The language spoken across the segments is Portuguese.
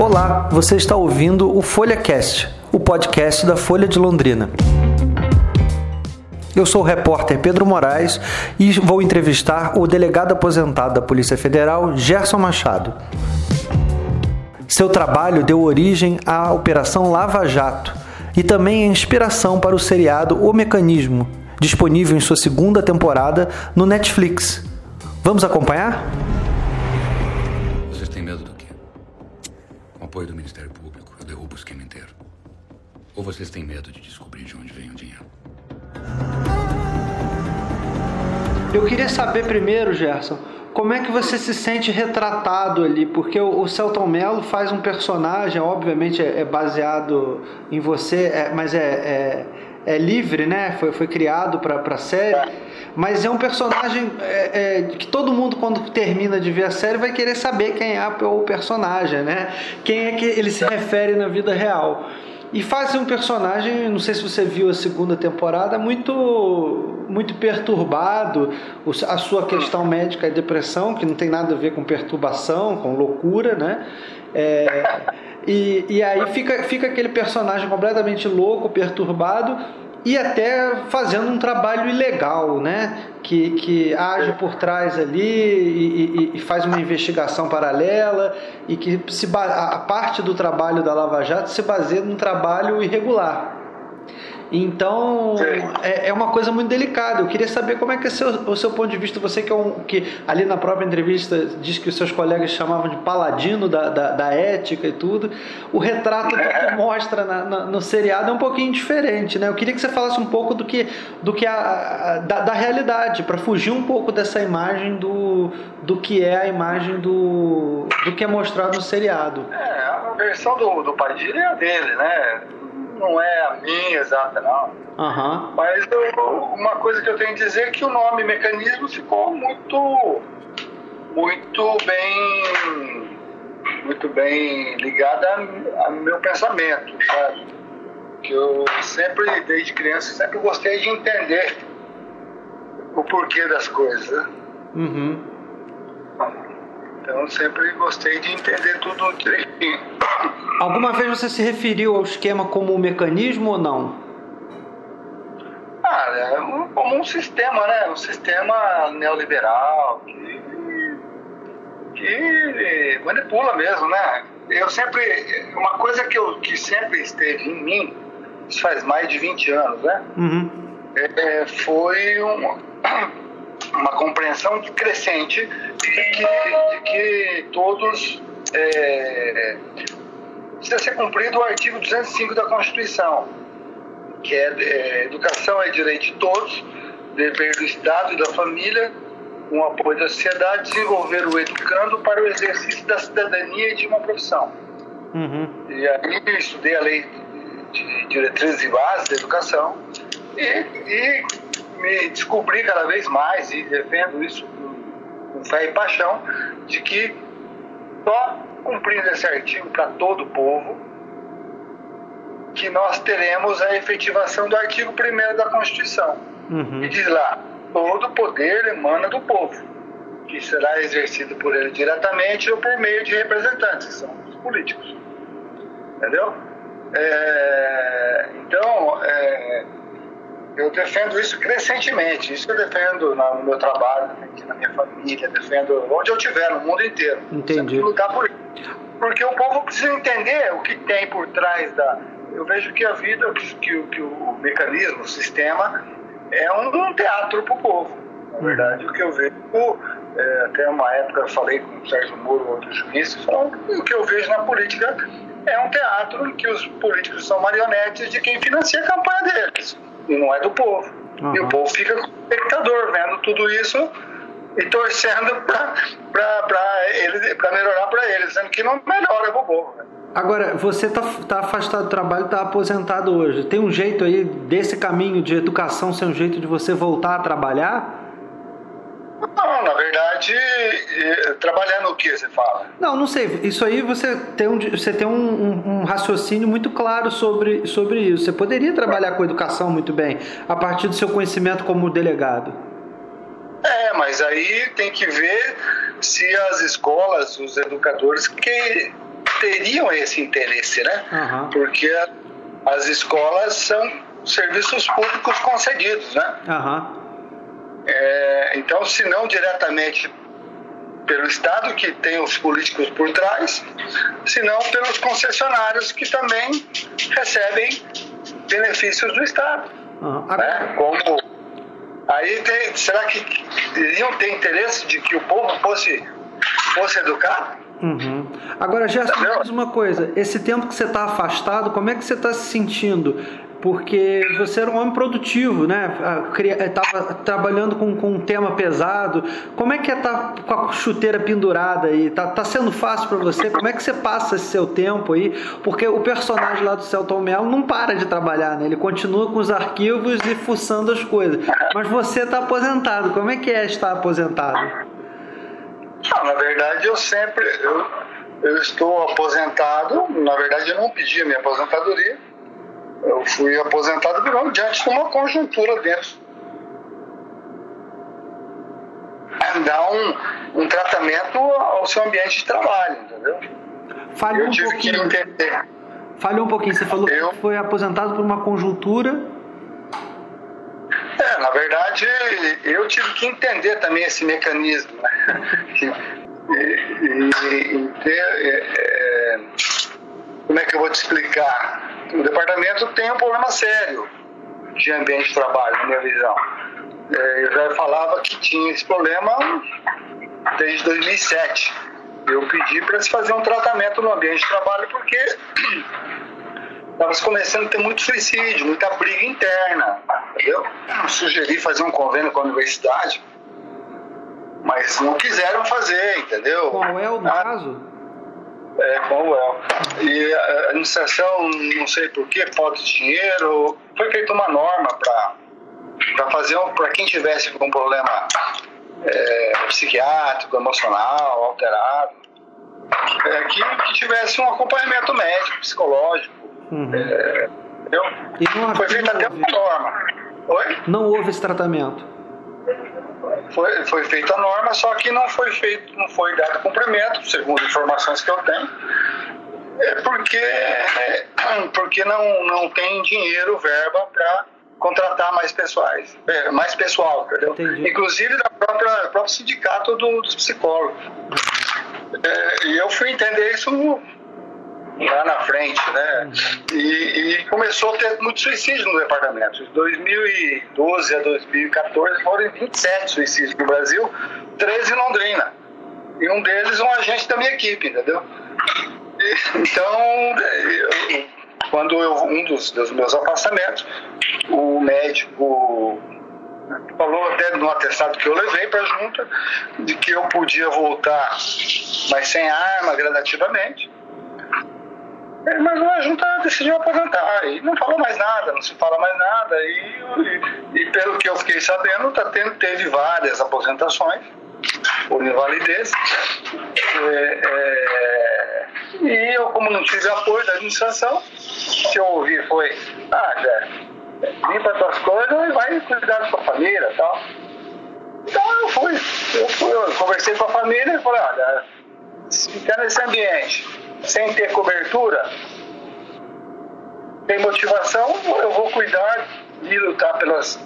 Olá, você está ouvindo o FolhaCast, o podcast da Folha de Londrina. Eu sou o repórter Pedro Moraes e vou entrevistar o delegado aposentado da Polícia Federal, Gerson Machado. Seu trabalho deu origem à Operação Lava Jato e também é inspiração para o seriado O Mecanismo, disponível em sua segunda temporada no Netflix. Vamos acompanhar? Apoio do Ministério Público, eu derrubo o esquema inteiro. Ou vocês têm medo de descobrir de onde vem o dinheiro? Eu queria saber primeiro, Gerson, como é que você se sente retratado ali? Porque o, Celton Mello faz um personagem, obviamente é, é baseado em você, é, mas é, é, é, livre, né? Foi, foi criado para a série. Mas é um personagem é, é, que todo mundo, quando termina de ver a série, vai querer saber quem é o personagem, né? Quem é que ele se refere na vida real. E faz um personagem, não sei se você viu a segunda temporada, muito muito perturbado. A sua questão médica é depressão, que não tem nada a ver com perturbação, com loucura, né? É, e, e aí fica, fica aquele personagem completamente louco, perturbado, e até fazendo um trabalho ilegal, né? Que, que age por trás ali e, e, e faz uma investigação paralela e que se, a parte do trabalho da Lava Jato se baseia num trabalho irregular. Então é, é, uma coisa muito delicada. Eu queria saber como é que é seu, o seu ponto de vista, você que é um que ali na própria entrevista diz que os seus colegas chamavam de paladino da, da, da ética e tudo. O retrato que mostra na, na, no seriado é um pouquinho diferente, né? Eu queria que você falasse um pouco do que, do que a, a da, da, realidade, para fugir um pouco dessa imagem do, do que é a imagem do, do que é mostrado no seriado. É, a versão do, do Padilha é a dele, né? Não é a minha exata, não. Uhum. Mas eu, uma coisa que eu tenho a dizer é que o nome mecanismo ficou muito, muito bem, muito bem ligado ao meu pensamento, sabe? Que eu sempre, desde criança, sempre gostei de entender o porquê das coisas. Né? Uhum. Então sempre gostei de entender tudo direitinho. Alguma vez você se referiu ao esquema como um mecanismo ou não? Ah, é como um sistema, né? Um sistema neoliberal que, que manipula mesmo, né? Eu sempre. Uma coisa que, eu, que sempre esteve em mim, isso faz mais de 20 anos, né? Uhum. É, foi um, uma compreensão crescente de que, de que todos é, precisa ser cumprido o artigo 205 da Constituição, que é, é educação é direito de todos, dever do Estado e da família, com apoio da sociedade, desenvolver o educando para o exercício da cidadania e de uma profissão. Uhum. E aí eu estudei a lei de diretrizes e bases da educação e, e me descobri cada vez mais, e defendo isso com fé e paixão, de que só cumprindo esse artigo para todo o povo, que nós teremos a efetivação do artigo 1 da Constituição. Uhum. E diz lá: todo poder emana do povo, que será exercido por ele diretamente ou por meio de representantes, que são os políticos. Entendeu? É, então, é, eu defendo isso crescentemente. Isso eu defendo no meu trabalho, na minha família, defendo onde eu estiver, no mundo inteiro. Entendi. lutar por isso. Porque o povo precisa entender o que tem por trás da. Eu vejo que a vida, que, que, que o mecanismo, o sistema, é um, um teatro para o povo. Na verdade, o que eu vejo, é, até uma época eu falei com o Sérgio Moro, outros juízes, o que eu vejo na política é um teatro em que os políticos são marionetes de quem financia a campanha deles e não é do povo. Uhum. E o povo fica como espectador, vendo tudo isso e torcendo para melhorar para eles, sendo que não melhora para o povo. Agora, você está tá afastado do trabalho, está aposentado hoje. Tem um jeito aí desse caminho de educação ser um jeito de você voltar a trabalhar? Não, na verdade, trabalhando o que você fala? Não, não sei. Isso aí você tem um, você tem um, um, um, raciocínio muito claro sobre, sobre isso. Você poderia trabalhar com educação muito bem, a partir do seu conhecimento como delegado. É, mas aí tem que ver se as escolas, os educadores que teriam esse interesse, né? Uhum. Porque as escolas são serviços públicos concedidos, né? Uhum. É, então, se não diretamente pelo Estado, que tem os políticos por trás, senão pelos concessionários, que também recebem benefícios do Estado. Uhum. Né? Como, aí tem, será que iriam ter interesse de que o povo fosse, fosse educado? Uhum. Agora, Gerson, diz uma coisa: esse tempo que você está afastado, como é que você está se sentindo? Porque você era um homem produtivo, né? Estava trabalhando com, com um tema pesado. Como é que é estar tá com a chuteira pendurada aí? Tá, tá sendo fácil para você? Como é que você passa esse seu tempo aí? Porque o personagem lá do Celton Mello não para de trabalhar, né? Ele continua com os arquivos e fuçando as coisas. Mas você está aposentado. Como é que é estar aposentado? Não, na verdade, eu sempre. Eu, eu estou aposentado. Na verdade, eu não pedi a minha aposentadoria eu fui aposentado por diante de uma conjuntura dentro. Dar um, um tratamento ao seu ambiente de trabalho, entendeu? Fale eu um tive pouquinho. que entender. Fale um pouquinho, você falou eu, que foi aposentado por uma conjuntura. É, na verdade, eu tive que entender também esse mecanismo. Né? e, e, e ter, é, é, como é que eu vou te explicar? O departamento tem um problema sério de ambiente de trabalho, na minha visão. É, eu já falava que tinha esse problema desde 2007. Eu pedi para se fazer um tratamento no ambiente de trabalho porque estava começando a ter muito suicídio, muita briga interna, entendeu? Eu sugeri fazer um convênio com a universidade, mas não quiseram fazer, entendeu? Qual é o ah, caso? É, como é. E a administração, não sei por que, falta de dinheiro, foi feita uma norma para fazer para quem tivesse com um problema é, psiquiátrico, emocional, alterado, é, que, que, tivesse um acompanhamento médico, psicológico. Uhum. É, entendeu? Foi feita até uma norma. Oi? Não houve esse tratamento foi, foi feita a norma, só que não foi feito, não foi dado cumprimento, segundo informações que eu tenho, é porque, é, porque não, não tem dinheiro, verba para contratar mais pessoais, é, mais pessoal, entendeu? Entendi. Inclusive da própria próprio sindicato do, dos psicólogos. É, e eu fui entender isso lá na frente, né? E, e, começou a ter muito suicídio no departamento. De 2012 a 2014 foram 27 suicídios no Brasil, 13 em Londrina. E um deles um agente da minha equipe, entendeu? E, então, eu, quando eu, um dos, dos meus afastamentos, o médico falou até no atestado que eu levei para a junta de que eu podia voltar, mas sem arma, gradativamente é, mas a junta decidiu aposentar e não falou mais nada, não se fala mais nada. E, e, e pelo que eu fiquei sabendo, tá tendo, teve várias aposentações por invalidez. É, é, e eu, como não tive apoio da administração, o que eu ouvi foi: ah, Zé, limpa tuas coisas e vai cuidar da sua família e tal. Então eu fui, eu fui, eu conversei com a família e falei: olha, ficar nesse ambiente sem ter cobertura, tem motivação, eu vou cuidar de lutar pelas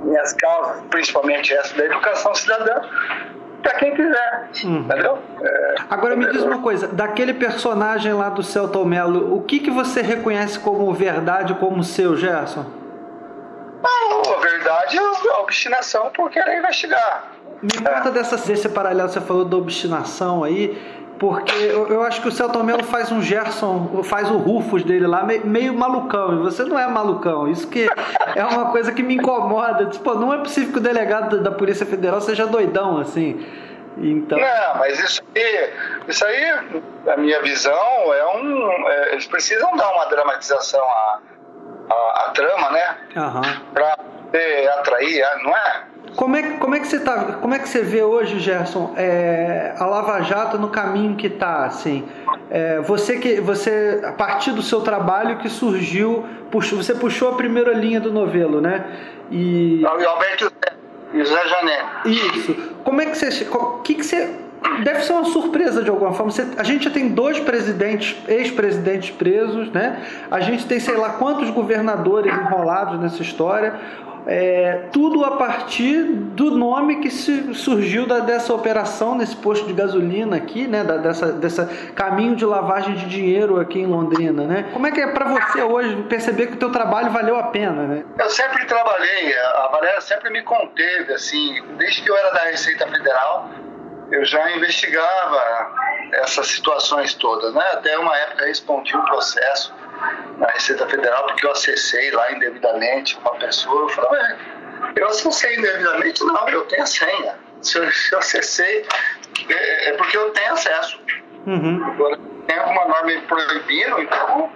minhas causas, principalmente essa da educação cidadã, para quem quiser, hum. entendeu? É, Agora me diz uma coisa, daquele personagem lá do Celto Melo, o que, que você reconhece como verdade como seu, Gerson? a verdade é a obstinação por querer investigar. Me conta é. dessa, desse paralelo, você falou da obstinação aí, porque eu, eu, acho que o Celton Mello faz um Gerson, faz o Rufus dele lá, meio, meio, malucão. E você não é malucão. Isso que é uma coisa que me incomoda. Tipo, não é possível que o delegado da, Polícia Federal seja doidão assim. Então... Não, mas isso aí, isso aí, a minha visão, é um. É, eles precisam dar uma dramatização à, à, à trama, né? Uhum. Pra atrair, não é? Como é, como é que você tá, como é que você vê hoje, Gerson, é, a Lava Jato no caminho que está, assim? É, você que você a partir do seu trabalho que surgiu, puxou, você puxou a primeira linha do novelo, né? E o Alberto José Janeiro. Isso. como é que você. O que, que você. Deve ser uma surpresa de alguma forma. Você, a gente já tem dois presidentes, ex-presidentes presos, né? A gente tem sei lá quantos governadores enrolados nessa história. É, tudo a partir do nome que se surgiu da, dessa operação nesse posto de gasolina aqui, né? Da, dessa, dessa caminho de lavagem de dinheiro aqui em Londrina, né? Como é que é para você hoje perceber que o teu trabalho valeu a pena, né? Eu sempre trabalhei, a Valéria sempre me conteve, assim, desde que eu era da Receita Federal, eu já investigava essas situações todas, né? Até uma época respondi um processo na Receita Federal porque eu acessei lá indevidamente uma pessoa. Eu falei, eu acessei indevidamente? Não, eu tenho a senha. Se eu, se eu acessei, é, é, porque eu tenho acesso. Uhum. Agora, tem alguma norma me proibindo, então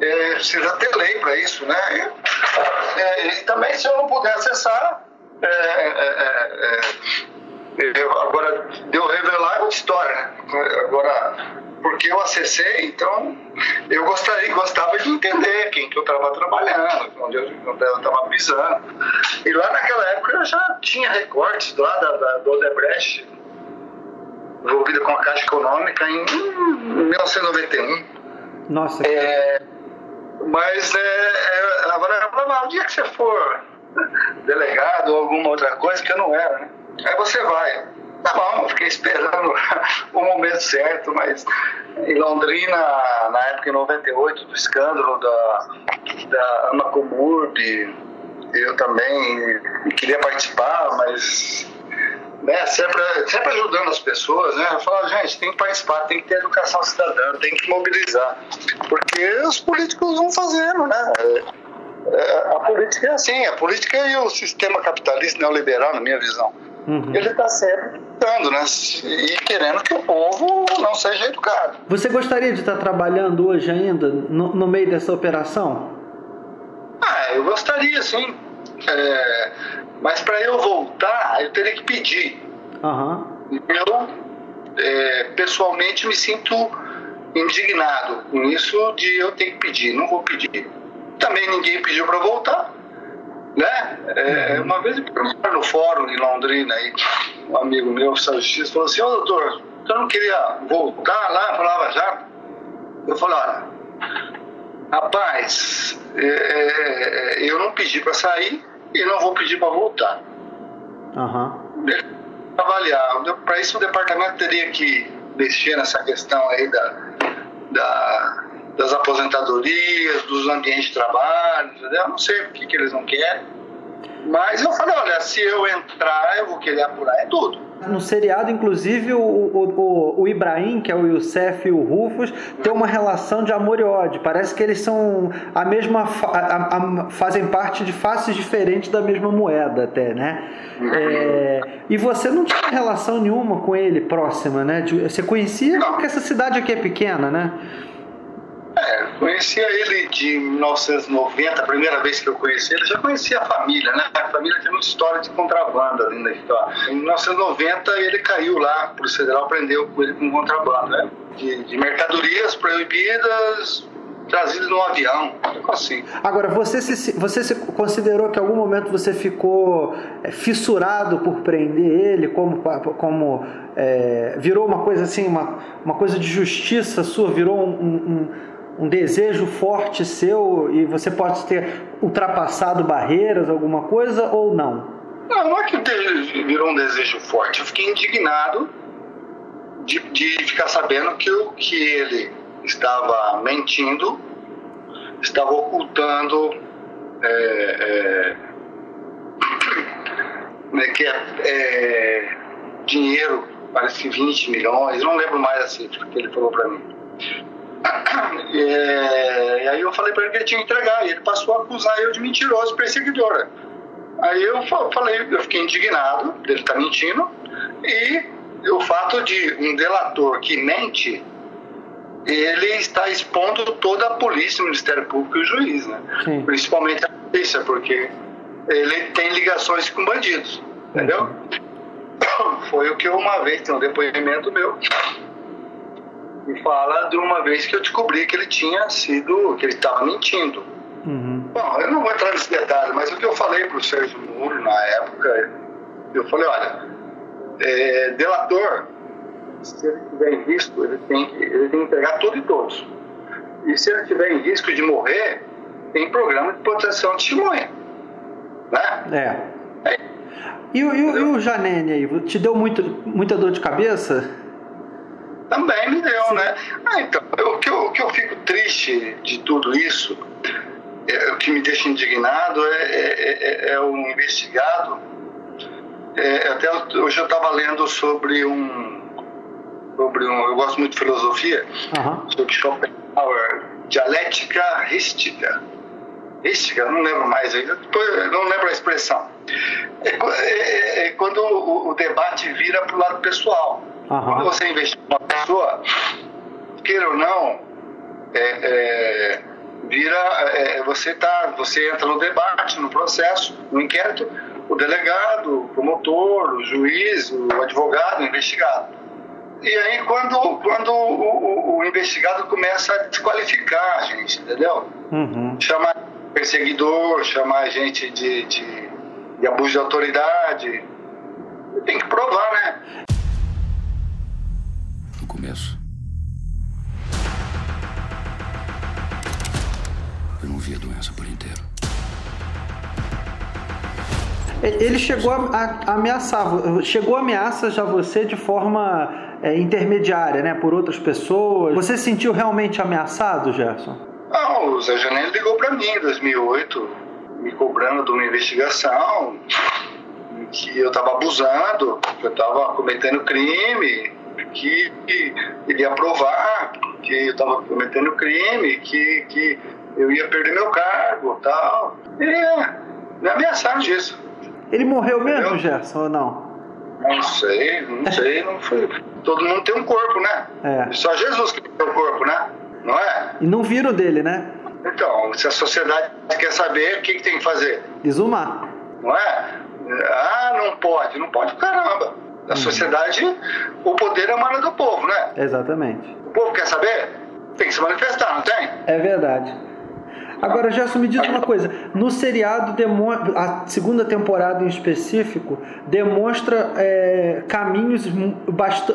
é, precisa ter lei para isso, né? E, é, e, também, se eu não puder acessar, é, é, é agora, deu revelar é outra história, né? Agora, porque eu acessei, então eu gostaria, gostava de entender quem que eu estava trabalhando, onde eu estava pisando. E lá naquela época eu já tinha recortes lá da, da, do Odebrecht, envolvida com a Caixa Econômica em 1991. Nossa. É, mas é, é, agora falava, o dia que você for delegado ou alguma outra coisa, que eu não era, né? Aí você vai. Tá bom, fiquei esperando o momento certo, mas em Londrina, na época em 98, do escândalo da, da Ana Comurb, eu também queria participar, mas né, sempre, sempre ajudando as pessoas, né? Eu falo, gente, tem que participar, tem que ter educação cidadã, tem que mobilizar. Porque os políticos vão fazendo, né? É, a política é assim, a política e o sistema capitalista neoliberal, na minha visão Uhum. Ele está sempre tentando, né? E querendo que o povo não seja educado. Você gostaria de estar trabalhando hoje ainda, no, no meio dessa operação? Ah, eu gostaria, sim. É, mas para eu voltar, eu teria que pedir. Uhum. Eu, é, pessoalmente, me sinto indignado com isso de eu ter que pedir. Não vou pedir. Também ninguém pediu para voltar. Né? É, uma vez eu no fórum de Londrina, aí, um amigo meu, São Justiça, falou assim: Ô doutor, eu não queria voltar lá, falava já. Eu falei: olha, rapaz, é, é, eu não pedi para sair e não vou pedir para voltar. Uhum. Avaliar. Para isso, o departamento teria que mexer nessa questão aí da, da das aposentadorias, dos ambientes de trabalho, entendeu? Eu não sei o que, que eles não querem. Mas eu falei, olha, se eu entrar, eu vou querer apurar é tudo. No seriado, inclusive, o, o, o, Ibrahim, que é o Youssef e o Rufus, tem uma relação de amor e ódio. Parece que eles são a mesma. A, a, fazem parte de faces diferentes da mesma moeda, até, né? É, e você não tinha relação nenhuma com ele próxima, né? Você conhecia não. porque essa cidade aqui é pequena, né? É, conhecia ele de 1990, a primeira vez que eu conheci ele, já conhecia a família, né? A família tem uma história de contrabando ali na história. Em 1990 ele caiu lá, a Polícia Federal prendeu ele com contrabando, né? De, de mercadorias proibidas, trazidas no avião, assim. Agora, você se, você se considerou que em algum momento você ficou é, fissurado por prender ele, como, como é, virou uma coisa assim, uma, uma coisa de justiça sua, virou um, um um desejo forte seu e você pode ter ultrapassado barreiras, alguma coisa, ou não? Não, não é que virou um desejo forte. Eu fiquei indignado de, de ficar sabendo que, o, que ele estava mentindo, estava ocultando é, é, né, que é, é, dinheiro, parece 20 milhões, não lembro mais a cifra que ele falou para mim é, e aí eu falei para ele que ele tinha que entregar, e ele passou a acusar eu de mentiroso, perseguidora. Aí eu falei, eu fiquei indignado dele estar tá mentindo, e o fato de um delator que mente, ele está expondo toda a polícia, o Ministério Público e o juiz, né? Principalmente a polícia, porque ele tem ligações com bandidos, entendeu? Foi o que uma vez, tem um depoimento meu, e fala de uma vez que eu descobri que ele tinha sido, que ele estava mentindo. Uhum. Bom, eu não vou entrar nesse detalhe, mas o que eu falei para o Sérgio Muro na época, eu falei, olha, É, delator, se ele tiver em risco, ele tem, que, ele tem que entregar tudo e todos. E se ele tiver em risco de morrer, tem programa de proteção de testemunha. Né? É. é. E, e, e, o Janene aí, te deu muito, muita dor de cabeça? Também me deu, né? Ah, então, o que, eu, o que eu fico triste de tudo isso, é, o que me deixa indignado é, é, é, é o investigado. É, até hoje eu estava lendo sobre um, sobre um. Eu gosto muito de filosofia, uhum. sobre Schopenhauer, dialética rística. Rística, não lembro mais ainda, não lembro a expressão. É, é, é quando o, o, debate vira para o lado pessoal. Uhum. Quando você investiga uma pessoa, queira ou não, é, é, vira. É, você, tá, você entra no debate, no processo, no inquérito, o delegado, o promotor, o juiz, o advogado, o investigado. E aí, quando, quando o, o, o investigado começa a desqualificar a gente, entendeu? Uhum. Chamar perseguidor, chamar a gente de, de, de abuso de autoridade. Tem que provar, né? Começo, eu não vi a doença por inteiro. Ele chegou a, ameaçar, chegou a ameaça já você de forma é, intermediária, né, por outras pessoas. Você se sentiu realmente ameaçado, Gerson? Não, o Zé Janelli ligou para mim em 2008, me cobrando de uma investigação que eu estava abusando, que eu estava cometendo crime, que ele ia provar que eu estava cometendo crime, que, que eu ia perder meu cargo tal. E me ameaçaram disso. Ele morreu mesmo, Entendeu? Gerson, ou não? Não sei, não sei, não foi. Todo mundo tem um corpo, né? É. Só Jesus que tem um corpo, né? Não é? E não viram dele, né? Então, se a sociedade quer saber, o que, que tem que fazer? Exumar. Não é? Ah, não pode, não pode, caramba. A uhum. sociedade, o poder emana do povo, né? Exatamente. O povo quer saber? Tem que se manifestar, não tem? É verdade. Agora, Gerson, me diz uma coisa: no seriado, a segunda temporada em específico, demonstra é, caminhos,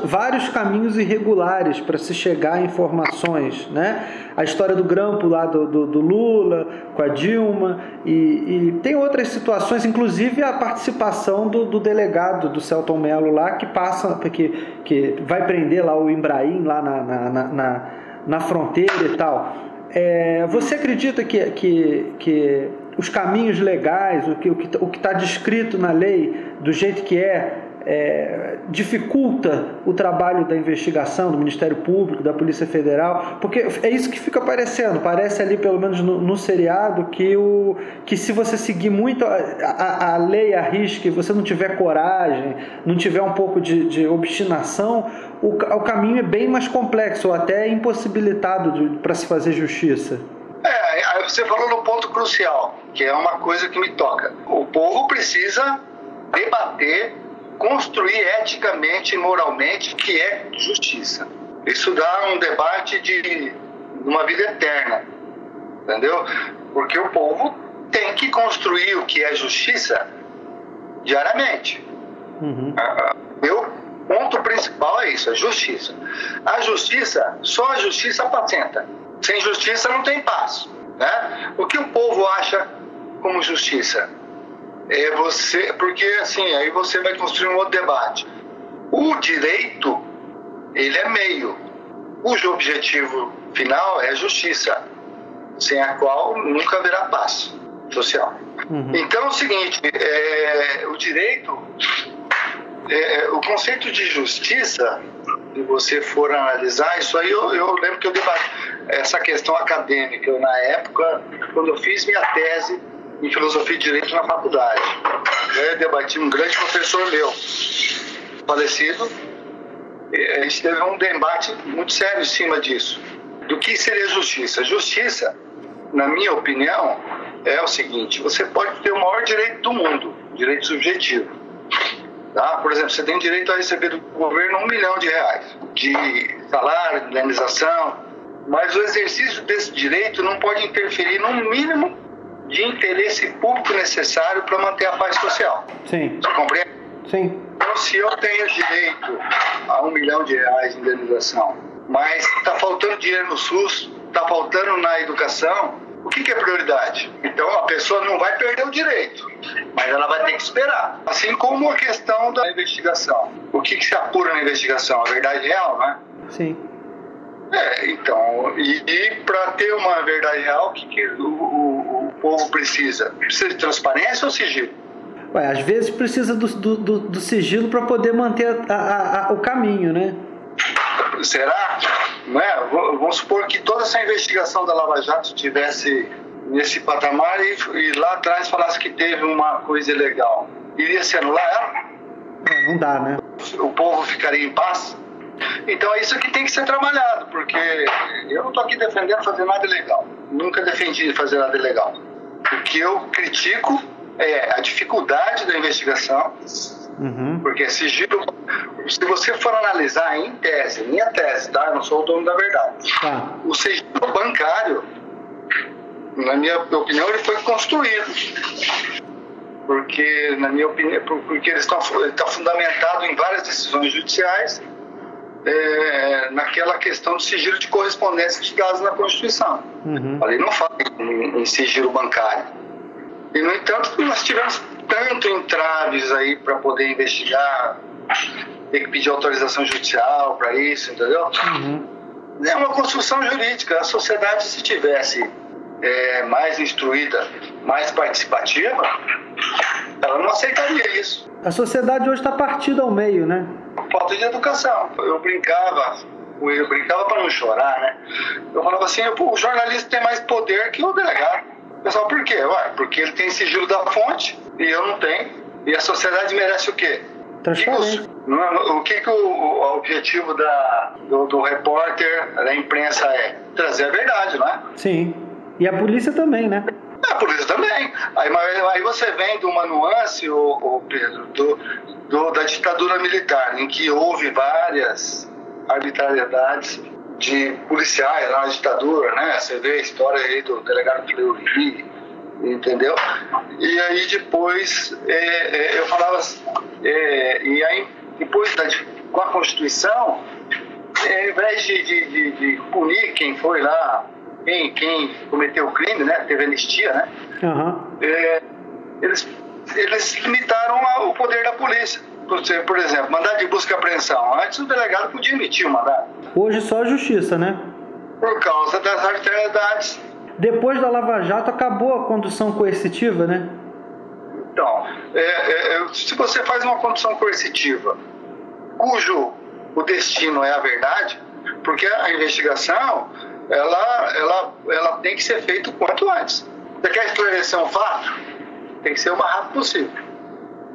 vários caminhos irregulares para se chegar a informações. Né? A história do grampo lá do, do, do Lula, com a Dilma, e, e, tem outras situações, inclusive a participação do, do delegado do Celton Mello lá, que passa, que, que vai prender lá o Ibrahim lá na, na, na, na fronteira e tal. É, você acredita que, que, que os caminhos legais, o que o está descrito na lei, do jeito que é, é, dificulta o trabalho da investigação do Ministério Público, da Polícia Federal, porque é isso que fica parecendo. Parece ali, pelo menos no, no seriado, que, o, que se você seguir muito a, a, a lei, a risca, e você não tiver coragem, não tiver um pouco de, de obstinação, o, o caminho é bem mais complexo, ou até impossibilitado para se fazer justiça. É, você falou no ponto crucial, que é uma coisa que me toca. O povo precisa debater construir eticamente e moralmente o que é justiça. Isso dá um debate de uma vida eterna, entendeu? Porque o povo tem que construir o que é justiça diariamente. Uhum. Meu ponto principal é isso, a justiça. A justiça, só a justiça apacenta. Sem justiça não tem paz. Né? O que o povo acha como justiça? é você, porque assim, aí você vai construir um outro debate. O direito, ele é meio, cujo objetivo final é a justiça, sem a qual nunca haverá paz social. Uhum. Então é o seguinte, é, o direito, é, o conceito de justiça, se você for analisar, isso aí eu, eu lembro que eu debati essa questão acadêmica na época, quando eu fiz minha tese em filosofia e direito na faculdade. Eu debati um grande professor meu, falecido. A gente teve um debate muito sério em cima disso. Do que seria justiça? Justiça, na minha opinião, é o seguinte: você pode ter o maior direito do mundo, direito subjetivo. Tá? Por exemplo, você tem direito a receber do governo um milhão de reais de salário, de indenização, mas o exercício desse direito não pode interferir no mínimo de interesse público necessário para manter a paz social. Sim. Você compreende? Sim. Então, se eu tenho direito a um milhão de reais de indenização, mas está faltando dinheiro no SUS, está faltando na educação, o que, que, é prioridade? Então a pessoa não vai perder o direito, mas ela vai ter que esperar. Assim como a questão da investigação. O que, que se apura na investigação? A verdade real, né? Sim. É, então, e, e para ter uma verdade real, o que, que o, o, o, povo precisa? Precisa de transparência ou sigilo? Ué, às vezes precisa do, do, do sigilo para poder manter a, a, a, o caminho, né? Será? Não é? Vamos supor que toda essa investigação da Lava Jato tivesse nesse patamar e, e lá atrás falasse que teve uma coisa ilegal. Iria se anular ela? É, não dá, né? O povo ficaria em paz? Então é isso que tem que ser trabalhado, porque eu não estou aqui defendendo fazer nada ilegal. Nunca defendi fazer nada ilegal. O que eu critico é a dificuldade da investigação, uhum. porque sigilo. Se você for analisar em tese, minha tese, tá? Eu não sou o dono da verdade. Tá. O sigilo bancário, na minha opinião, ele foi construído porque na minha opinião, porque ele está, está fundamentado em várias decisões judiciais é, naquela questão do sigilo de correspondência de dados na Constituição. Uhum. Ali não fala em, em, sigilo bancário. E, no entanto, nós tivemos tanto entraves aí para poder investigar, ter que pedir autorização judicial para isso, entendeu? Uhum. É uma construção jurídica. A sociedade, se tivesse é, mais instruída, mais participativa, ela não aceitaria isso. A sociedade hoje está partida ao meio, né? falta de educação. Eu brincava, eu brincava para não chorar, né? Eu falava assim, o jornalista tem mais poder que o delegado. Pessoal, por quê? Ué, porque ele tem sigilo da fonte e eu não tenho. E a sociedade merece o quê? Transparência. O que, que o, o objetivo da, do, do, repórter, da imprensa é? Trazer a verdade, não é? Sim. E a polícia também, né? A polícia também. Aí, aí você vem de uma nuance, o, o Pedro, do, do, da ditadura militar, em que houve várias arbitrariedades de policiais na ditadura, né? Você vê a história aí do delegado Fleury, entendeu? E aí depois é, é, eu falava, é, e aí depois da, com a Constituição, é, ao invés de, de, de, de punir quem foi lá quem, quem cometeu o crime, né? Teve anistia, né? Uhum. Eles, eles limitaram o poder da polícia. Por exemplo, mandado de busca e apreensão. Antes o delegado podia emitir o mandado. Hoje só a justiça, né? Por causa das arbitrariedades. Depois da Lava Jato acabou a condução coercitiva, né? Então, é, é, é se você faz uma condução coercitiva cujo o destino é a verdade, porque a investigação ela, ela, ela tem que ser feita o quanto antes. Você quer esclarecer um fato? Tem que ser o mais rápido possível.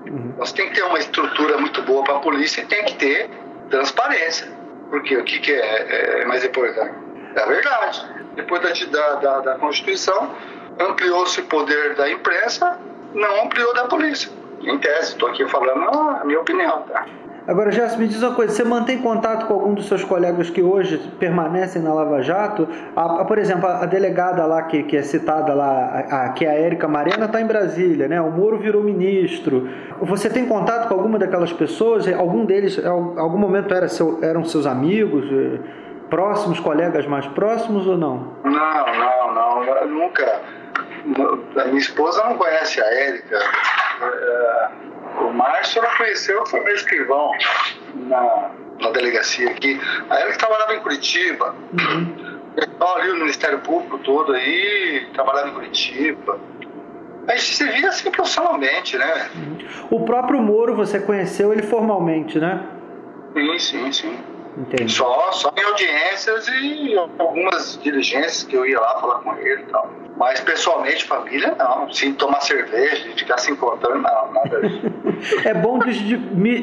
Uhum. Você tem que ter uma estrutura muito boa para a polícia e tem que ter transparência. Porque o que, que é, é, mais importante? É a verdade. Depois da, da, da Constituição, ampliou-se o poder da imprensa, não ampliou da polícia. Em tese, estou aqui falando a minha opinião, tá? Agora, Gerson, me diz uma coisa: você mantém contato com algum dos seus colegas que hoje permanecem na Lava Jato? A, a, por exemplo, a, a, delegada lá que, que é citada lá, que é a Érica Marena, está em Brasília, né? O Moro virou ministro. Você tem contato com alguma daquelas pessoas? Algum deles, em algum momento, era seu, eram seus amigos, eh, próximos, colegas mais próximos ou não? Não, não, não. Nunca. A minha esposa não conhece a Érica. É o Márcio ela conheceu, foi meu escrivão na, na delegacia aqui. Aí ela que trabalhava em Curitiba. Uhum. ali o Ministério Público todo aí, trabalhava em Curitiba. A gente se via assim profissionalmente, né? O próprio Moro você conheceu ele formalmente, né? Sim, sim, sim. Entendi. Só, só em audiências e algumas diligências que eu ia lá falar com ele e tal. Mas pessoalmente, família, não. Sim, tomar cerveja, ficar se encontrando, não, nada disso. é bom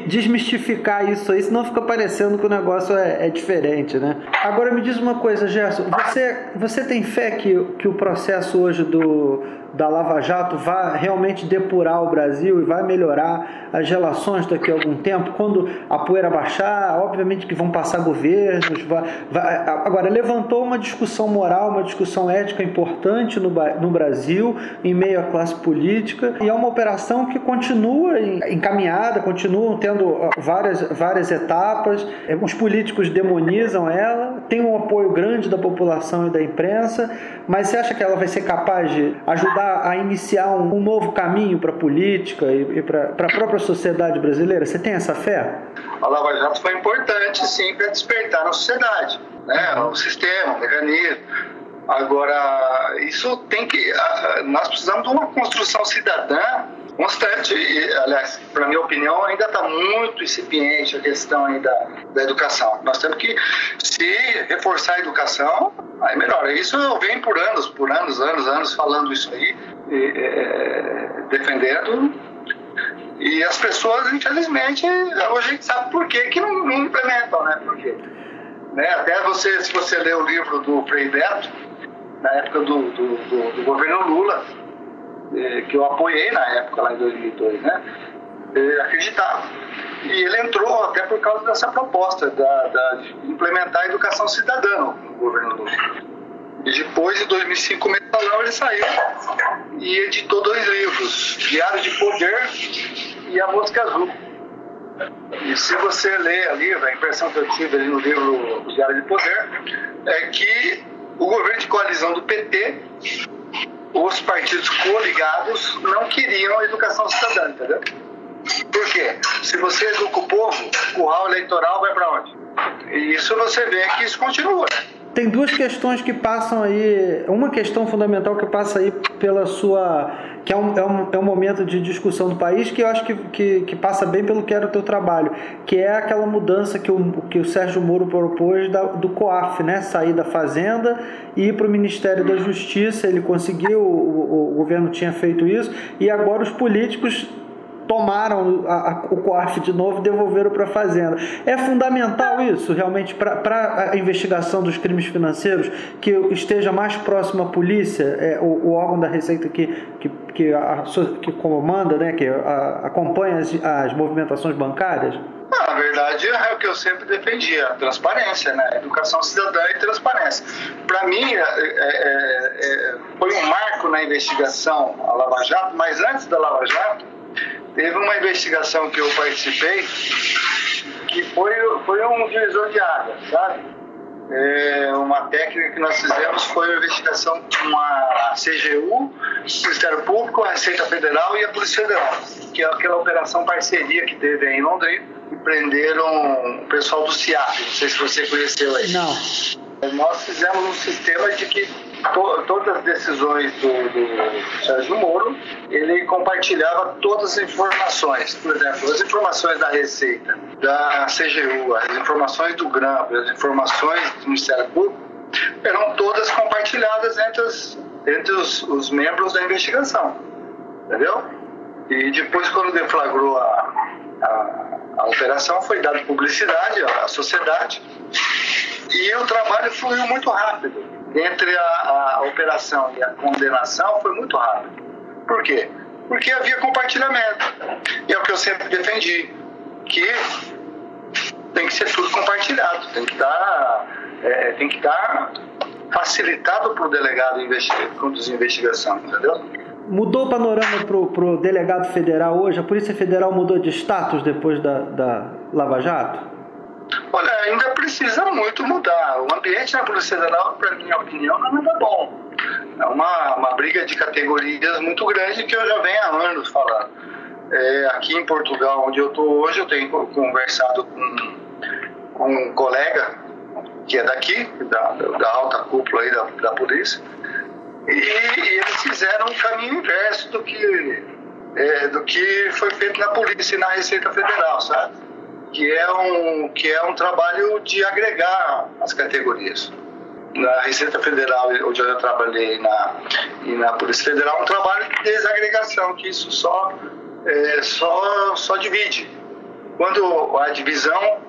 desmistificar isso aí, senão fica parecendo que o negócio é, é, diferente, né? Agora me diz uma coisa, Gerson, você, você tem fé que, que o processo hoje do, da Lava Jato vai realmente depurar o Brasil e vai melhorar as relações daqui a algum tempo? Quando a poeira baixar, obviamente que vão passar governos. Vai, vai, agora, levantou uma discussão moral, uma discussão ética importante no, no Brasil, em meio à classe política, e é uma operação que continua encaminhada, continuam tendo várias, várias etapas. É, os políticos demonizam ela, tem um apoio grande da população e da imprensa, mas você acha que ela vai ser capaz de ajudar a iniciar um, um novo caminho para a política e, e para a própria sociedade brasileira? Você tem essa fé? A Lava Jato foi importante, sim, para despertar na sociedade, né? o sistema, o mecanismo. Agora, isso tem que. Nós precisamos de uma construção cidadã constante. E, aliás, para minha opinião, ainda está muito incipiente a questão aí da, da educação. Nós temos que, se reforçar a educação, aí melhora. Isso eu venho por anos, por anos, anos, anos falando isso aí, e, é, defendendo. E as pessoas, infelizmente, hoje a gente sabe por que, que não, não implementam, né? Por quê? Né? Até você, se você ler o livro do Frei Beto, na época do, do, do, do governo Lula, que eu apoiei na época, lá em 2002, né? Ele acreditava. E ele entrou até por causa dessa proposta da, da de implementar a educação cidadã no governo Lula. E depois, em 2005, o mensalão, ele saiu e editou dois livros, Diário de Poder e A Mosca Azul. E se você ler ali, a impressão que eu tive ali no livro Diário de Poder, é que o governo de coalizão do PT, os partidos coligados não queriam a educação cidadã, entendeu? Por quê? Se você educa o povo, o curral eleitoral vai para onde? E isso você vê que isso continua, né? Tem duas questões que passam aí, uma questão fundamental que passa aí pela sua que é um, é um, é um momento de discussão do país que eu acho que, que, que, passa bem pelo que era o teu trabalho, que é aquela mudança que o, que o Sérgio Moro propôs da, do COAF, né? sair da Fazenda e ir para o Ministério da Justiça. Ele conseguiu, o, o governo tinha feito isso, e agora os políticos tomaram a, a, o COAF de novo e devolveram para a Fazenda. É fundamental isso, realmente, para a investigação dos crimes financeiros, que esteja mais próximo à polícia, é, o, o órgão da Receita que, que, que, a, que comanda, né, que acompanha as, as movimentações bancárias? Na verdade, é o que eu sempre defendi, a transparência, né? Educação cidadã e transparência. Para mim, é, é, é, foi um marco na investigação a Lava Jato, mas antes da Lava Jato, Teve uma investigação que eu participei que foi, foi um divisor de água, sabe? É, uma técnica que nós fizemos foi uma investigação com a CGU, o Ministério Público, a Receita Federal e a Polícia Federal, que é aquela operação parceria que teve aí em Londrina, e prenderam o pessoal do CIAP, não sei se você conheceu aí. Não. Nós fizemos um sistema de que to, todas as decisões do, do Sérgio Moro, ele compartilhava todas as informações. Por exemplo, as informações da Receita, da CGU, as informações do GRAMP, as informações do Ministério Público, eram todas compartilhadas entre, os, entre os, os membros da investigação. Entendeu? E depois, quando deflagrou a, a, a operação, foi dada publicidade à sociedade e o trabalho fluiu muito rápido entre a, a operação e a condenação foi muito rápido. Por quê? Porque havia compartilhamento. E é o que eu sempre defendi, que tem que ser tudo compartilhado, tem que estar, é, tem que estar facilitado para o delegado conduzir investigação, entendeu? Mudou o panorama para o delegado federal hoje? A Polícia Federal mudou de status depois da, da Lava Jato? Olha, ainda precisa muito mudar. O ambiente na Polícia Federal, para minha opinião, não é bom. É uma, uma briga de categorias muito grande que eu já venho há anos falando. É, aqui em Portugal, onde eu estou hoje, eu tenho conversado com, com um colega que é daqui, da, da alta cúpula aí da, da polícia, e, e, eles fizeram um caminho inverso do que, é, do que foi feito na polícia e na Receita Federal, sabe? Que é um, que é um trabalho de agregar as categorias. Na Receita Federal, onde eu trabalhei, na, e na Polícia Federal, um trabalho de desagregação, que isso só, é, só, só divide. Quando a divisão,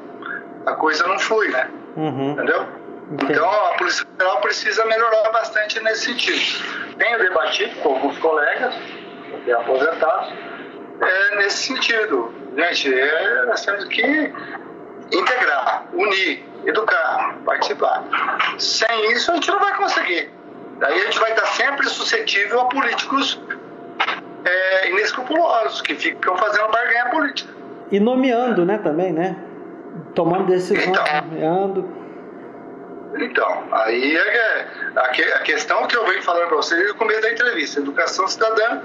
a coisa não flui, né? Uhum. Entendeu? Então a Polícia Federal precisa melhorar bastante nesse sentido. Tenho debatido com alguns colegas, aposentados, é, nesse sentido. Gente, é, nós temos que integrar. unir, educar, participar. Sem isso a gente não vai conseguir. Daí a gente vai estar sempre suscetível a políticos é, inescrupulosos, que ficam fazendo barganha política. E nomeando, né, também, né? Tomando decisões, Então. nomeando. Então, aí é a, que- a questão que eu venho falando para vocês no começo da entrevista, educação cidadã,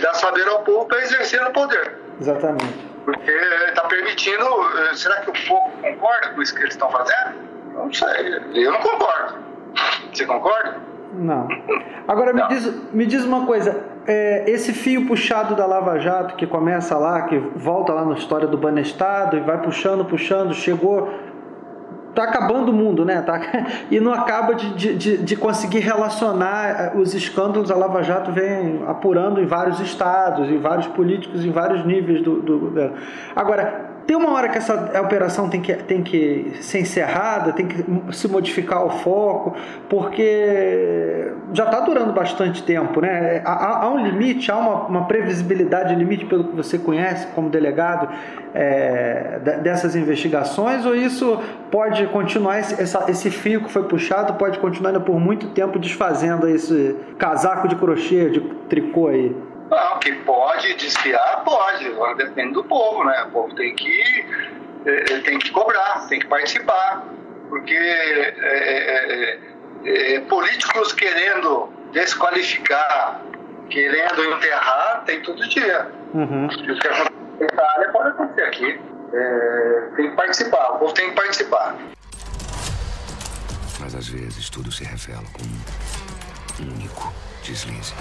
dar saber ao povo para exercer o poder. Exatamente. Porque está permitindo. eh, Será que o povo concorda com isso que eles estão fazendo? Não sei. Eu não concordo. Você concorda? Não. Agora me Não. diz, me diz uma coisa, é, esse fio puxado da Lava Jato que começa lá, que volta lá na história do Banestado e vai puxando, puxando, chegou. Tá acabando o mundo, né? Tá, e não acaba de, de, de- conseguir relacionar eh, os escândalos. A Lava Jato vem apurando em vários estados, em vários políticos, em vários níveis do, do governo. Agora, tem uma hora que essa operação tem que, tem que ser encerrada, tem que se modificar o foco, porque já está durando bastante tempo, né? Há, há- um limite, há uma, uma previsibilidade limite pelo que você conhece como delegado é, de- dessas investigações, ou isso pode continuar, esse, essa- esse fio que foi puxado pode continuar ainda por muito tempo desfazendo esse casaco de crochê, de tricô aí? Não, que pode desfiar, pode. Agora depende do povo, né? O povo tem que, eh, tem que cobrar, tem que participar. Porque eh, eh, eh, políticos querendo desqualificar, querendo enterrar, tem todo dia. Uhum. O que acontece nessa área pode acontecer aqui. Eh, tem que participar, o povo tem que participar. Mas às vezes tudo se revela como um único deslize.